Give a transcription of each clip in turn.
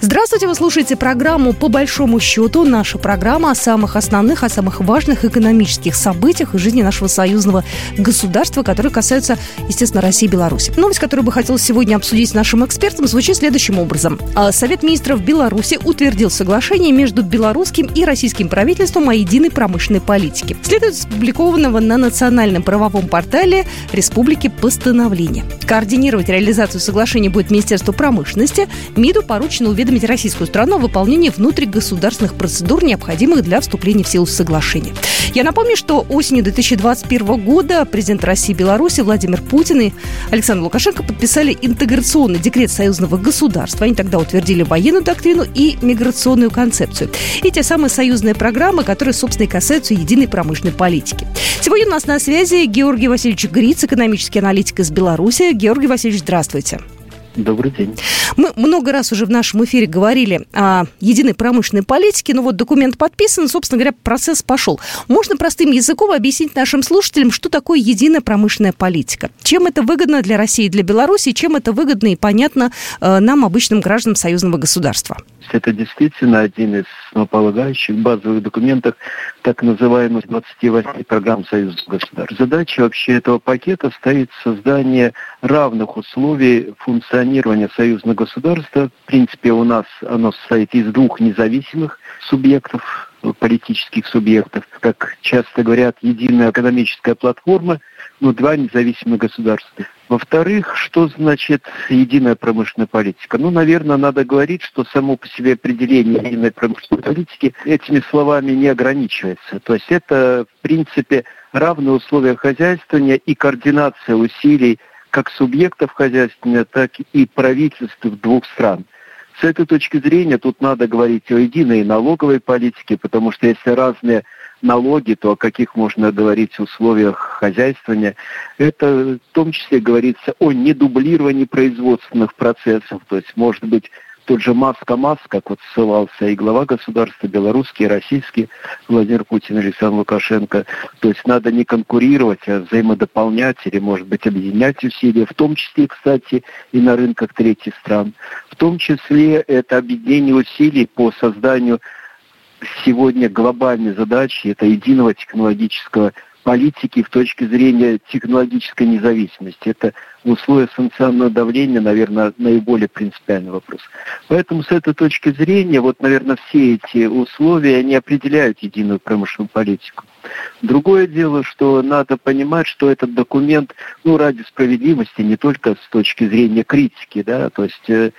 Здравствуйте, вы слушаете программу «По большому счету». Наша программа о самых основных, о самых важных экономических событиях в жизни нашего союзного государства, которые касаются, естественно, России и Беларуси. Новость, которую бы хотелось сегодня обсудить с нашим экспертом, звучит следующим образом. А, Совет министров Беларуси утвердил соглашение между белорусским и российским правительством о единой промышленной политике. Следует опубликованного на национальном правовом портале Республики постановления. Координировать реализацию соглашения будет Министерство промышленности. МИДу поручено уведомить уведомить российскую страну о выполнении внутригосударственных процедур, необходимых для вступления в силу соглашения. Я напомню, что осенью 2021 года президент России и Беларуси Владимир Путин и Александр Лукашенко подписали интеграционный декрет союзного государства. Они тогда утвердили военную доктрину и миграционную концепцию. И те самые союзные программы, которые, собственно, и касаются единой промышленной политики. Сегодня у нас на связи Георгий Васильевич Гриц, экономический аналитик из Беларуси. Георгий Васильевич, здравствуйте. Добрый день. Мы много раз уже в нашем эфире говорили о единой промышленной политике, но вот документ подписан, собственно говоря, процесс пошел. Можно простым языком объяснить нашим слушателям, что такое единая промышленная политика? Чем это выгодно для России и для Беларуси, чем это выгодно и понятно э, нам, обычным гражданам союзного государства? Это действительно один из основополагающих базовых документов так называемых 28 программ союзных государств. Задача вообще этого пакета стоит создание равных условий функционирования союзного государства. В принципе, у нас оно состоит из двух независимых субъектов, политических субъектов, как часто говорят, единая экономическая платформа, но два независимых государства. Во-вторых, что значит единая промышленная политика? Ну, наверное, надо говорить, что само по себе определение единой промышленной политики этими словами не ограничивается. То есть это, в принципе, равные условия хозяйствования и координация усилий как субъектов хозяйствования, так и правительств двух стран – с этой точки зрения тут надо говорить о единой налоговой политике, потому что если разные налоги, то о каких можно говорить условиях хозяйствования. Это в том числе говорится о недублировании производственных процессов. То есть, может быть, тот же Маск-КамАЗ, как вот ссылался и глава государства, белорусский, и российский, Владимир Путин Александр Лукашенко. То есть надо не конкурировать, а взаимодополнять или, может быть, объединять усилия, в том числе, кстати, и на рынках третьих стран. В том числе это объединение усилий по созданию сегодня глобальной задачи, это единого технологического политики в точке зрения технологической независимости. Это в санкционного давления, наверное, наиболее принципиальный вопрос. Поэтому с этой точки зрения, вот, наверное, все эти условия, они определяют единую промышленную политику. Другое дело, что надо понимать, что этот документ, ну, ради справедливости, не только с точки зрения критики, да, то есть э,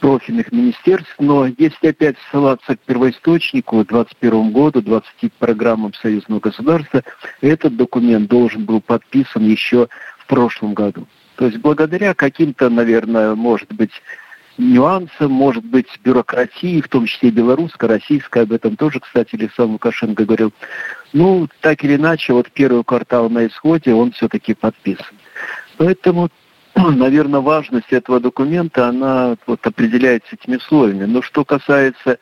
профильных министерств, но если опять ссылаться к первоисточнику, 2021 году, 20 программам союзного государства, этот документ должен был подписан еще в прошлом году. То есть благодаря каким-то, наверное, может быть, нюансам, может быть, бюрократии, в том числе белорусской, российской, об этом тоже, кстати, Александр Лукашенко говорил. Ну, так или иначе, вот первый квартал на исходе, он все-таки подписан. Поэтому наверное, важность этого документа, она вот определяется этими условиями. Но что касается,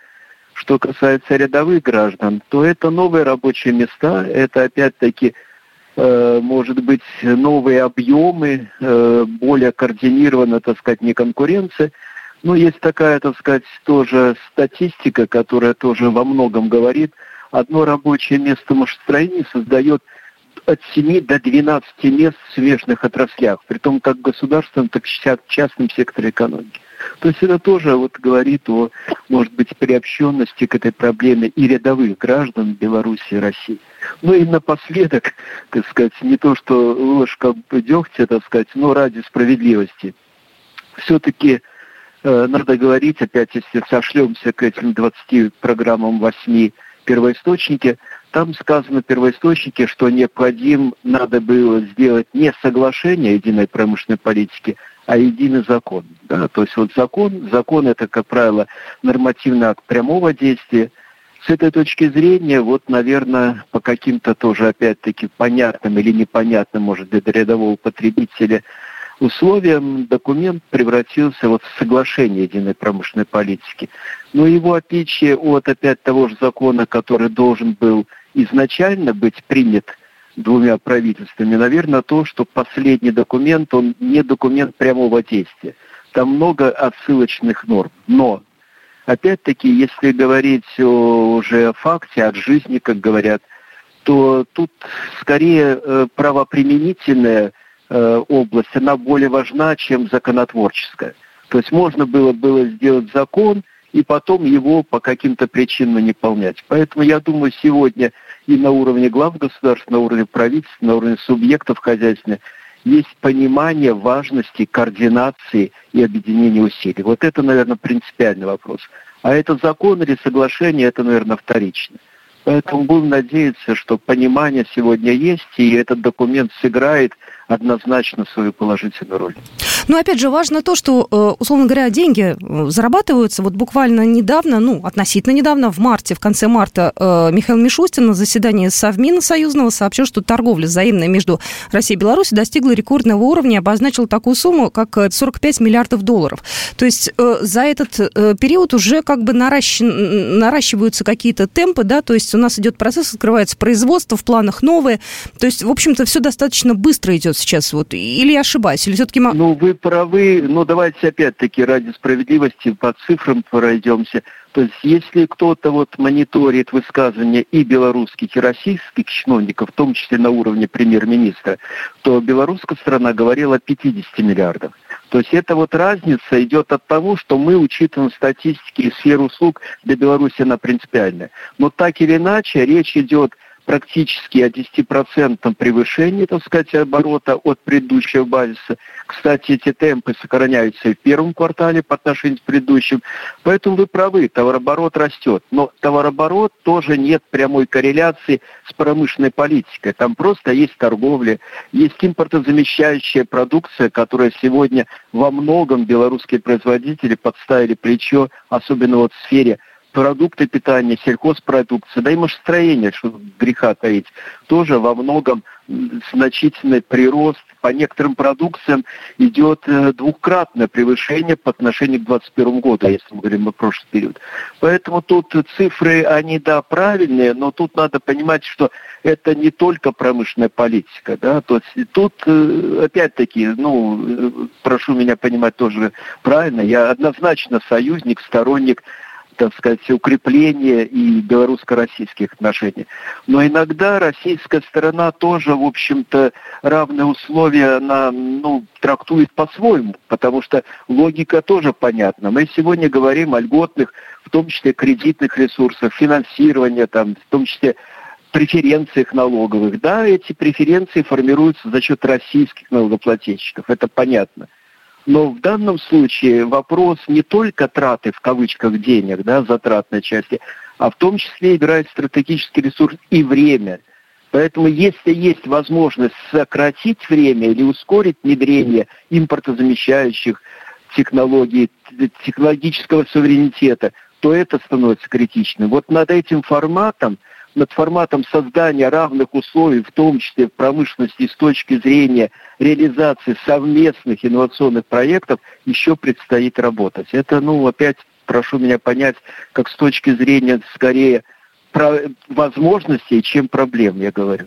что касается рядовых граждан, то это новые рабочие места, это опять-таки э, может быть, новые объемы, э, более координированная, так сказать, не конкуренция. Но есть такая, так сказать, тоже статистика, которая тоже во многом говорит. Одно рабочее место в машиностроении создает от 7 до 12 мест в смежных отраслях, при том как государственном, так и в частном секторе экономики. То есть это тоже вот говорит о, может быть, приобщенности к этой проблеме и рядовых граждан Беларуси и России. Ну и напоследок, так сказать, не то, что ложка дегтя, так сказать, но ради справедливости. Все-таки э, надо говорить, опять, если сошлемся к этим 20 программам 8 первоисточники, там сказано в первоисточнике, что необходим, надо было сделать не соглашение единой промышленной политики, а единый закон. Да? То есть вот закон, закон это, как правило, нормативный акт прямого действия. С этой точки зрения, вот, наверное, по каким-то тоже, опять-таки, понятным или непонятным, может, для рядового потребителя условиям документ превратился вот в соглашение единой промышленной политики. Но его отличие от опять того же закона, который должен был изначально быть принят двумя правительствами, наверное, то, что последний документ, он не документ прямого действия. Там много отсылочных норм. Но, опять-таки, если говорить о, уже о факте, от жизни, как говорят, то тут скорее э, правоприменительная э, область, она более важна, чем законотворческая. То есть можно было, было сделать закон и потом его по каким-то причинам не выполнять. Поэтому я думаю, сегодня и на уровне глав государств, на уровне правительств, на уровне субъектов хозяйственных есть понимание важности координации и объединения усилий. Вот это, наверное, принципиальный вопрос. А это закон или соглашение, это, наверное, вторично. Поэтому будем надеяться, что понимание сегодня есть, и этот документ сыграет однозначно свою положительную роль. Но опять же важно то, что, э, условно говоря, деньги э, зарабатываются. Вот буквально недавно, ну, относительно недавно, в марте, в конце марта, э, Михаил Мишустин на заседании Совмина Союзного сообщил, что торговля взаимная между Россией и Беларусью достигла рекордного уровня и обозначил такую сумму, как 45 миллиардов долларов. То есть за этот период уже как бы наращ... наращиваются какие-то темпы, да, то есть у нас идет процесс, открывается производство, в планах новые. То есть, в общем-то, все достаточно быстро идет сейчас. Вот. Или я ошибаюсь? Или все-таки... Ну, вы правы, но давайте опять-таки ради справедливости по цифрам пройдемся. То есть если кто-то вот мониторит высказывания и белорусских, и российских чиновников, в том числе на уровне премьер-министра, то белорусская страна говорила о 50 миллиардах. То есть эта вот разница идет от того, что мы учитываем статистики и сферу услуг для Беларуси, она принципиальная. Но так или иначе, речь идет практически о 10% превышении, так сказать, оборота от предыдущего базиса. Кстати, эти темпы сохраняются и в первом квартале по отношению к предыдущим. Поэтому вы правы, товарооборот растет. Но товарооборот тоже нет прямой корреляции с промышленной политикой. Там просто есть торговля, есть импортозамещающая продукция, которая сегодня во многом белорусские производители подставили плечо, особенно вот в сфере продукты питания, сельхозпродукция, да и машиностроение, что греха таить, тоже во многом значительный прирост. По некоторым продукциям идет э, двукратное превышение по отношению к 2021 году, если мы говорим о прошлый период. Поэтому тут цифры, они, да, правильные, но тут надо понимать, что это не только промышленная политика, да, то есть тут, э, опять-таки, ну, э, прошу меня понимать тоже правильно, я однозначно союзник, сторонник так сказать, укрепления и белорусско-российских отношений. Но иногда российская сторона тоже, в общем-то, равные условия она ну, трактует по-своему, потому что логика тоже понятна. Мы сегодня говорим о льготных, в том числе кредитных ресурсах, финансирования, там, в том числе преференциях налоговых. Да, эти преференции формируются за счет российских налогоплательщиков, это понятно. Но в данном случае вопрос не только траты, в кавычках, денег, да, затратной части, а в том числе играет стратегический ресурс и время. Поэтому если есть возможность сократить время или ускорить внедрение импортозамещающих технологий, технологического суверенитета, то это становится критичным. Вот над этим форматом – над форматом создания равных условий, в том числе в промышленности с точки зрения реализации совместных инновационных проектов, еще предстоит работать. Это, ну, опять прошу меня понять, как с точки зрения скорее возможностей, чем проблем, я говорю.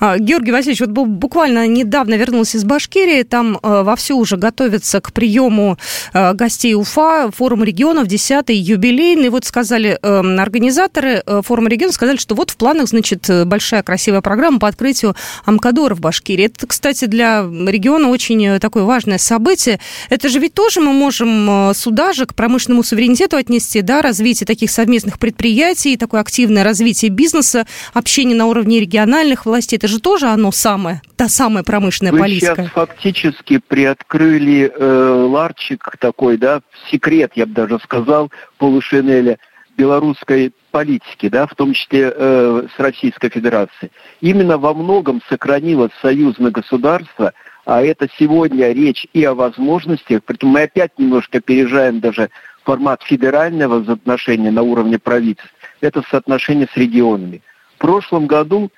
А, Георгий Васильевич, вот буквально недавно вернулся из Башкирии, там э, вовсю уже готовятся к приему э, гостей УФА, форум регионов, 10-й юбилейный. Вот сказали эм, организаторы э, форума регионов, сказали, что вот в планах, значит, большая красивая программа по открытию Амкадора в Башкирии. Это, кстати, для региона очень такое важное событие. Это же ведь тоже мы можем сюда же к промышленному суверенитету отнести, да, развитие таких совместных предприятий, такое активное развитие бизнеса, общение на уровне региональных властей власти, это же тоже оно самое, та самая промышленная Вы политика. сейчас фактически приоткрыли э, ларчик такой, да, секрет, я бы даже сказал, полушинеля белорусской политики, да, в том числе э, с Российской Федерацией. Именно во многом сохранилось союзное государство, а это сегодня речь и о возможностях, притом мы опять немножко опережаем даже формат федерального отношения на уровне правительств, это соотношение с регионами. В прошлом году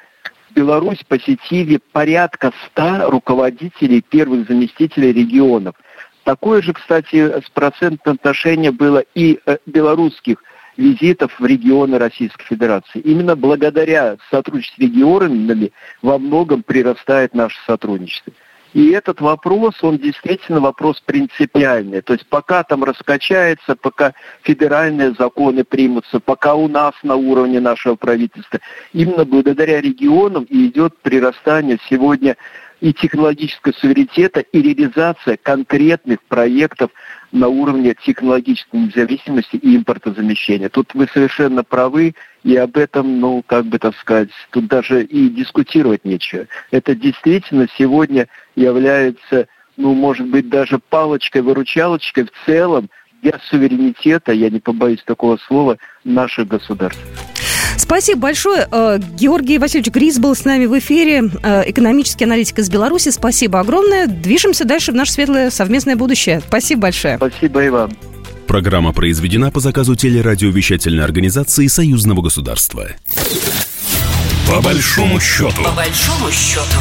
Беларусь посетили порядка ста руководителей первых заместителей регионов. Такое же, кстати, с процентным отношение было и э, белорусских визитов в регионы Российской Федерации. Именно благодаря сотрудничеству с регионами во многом прирастает наше сотрудничество. И этот вопрос, он действительно вопрос принципиальный. То есть пока там раскачается, пока федеральные законы примутся, пока у нас на уровне нашего правительства, именно благодаря регионам и идет прирастание сегодня и технологического суверенитета, и реализация конкретных проектов на уровне технологической независимости и импортозамещения. Тут вы совершенно правы, и об этом, ну, как бы так сказать, тут даже и дискутировать нечего. Это действительно сегодня является, ну, может быть, даже палочкой-выручалочкой в целом для суверенитета, я не побоюсь такого слова, наших государств. Спасибо большое. Э, Георгий Васильевич Грис был с нами в эфире, э, экономический аналитик из Беларуси. Спасибо огромное. Движемся дальше в наше светлое совместное будущее. Спасибо большое. Спасибо и вам. Программа произведена по заказу телерадиовещательной организации Союзного государства. По большому счету. По большому счету.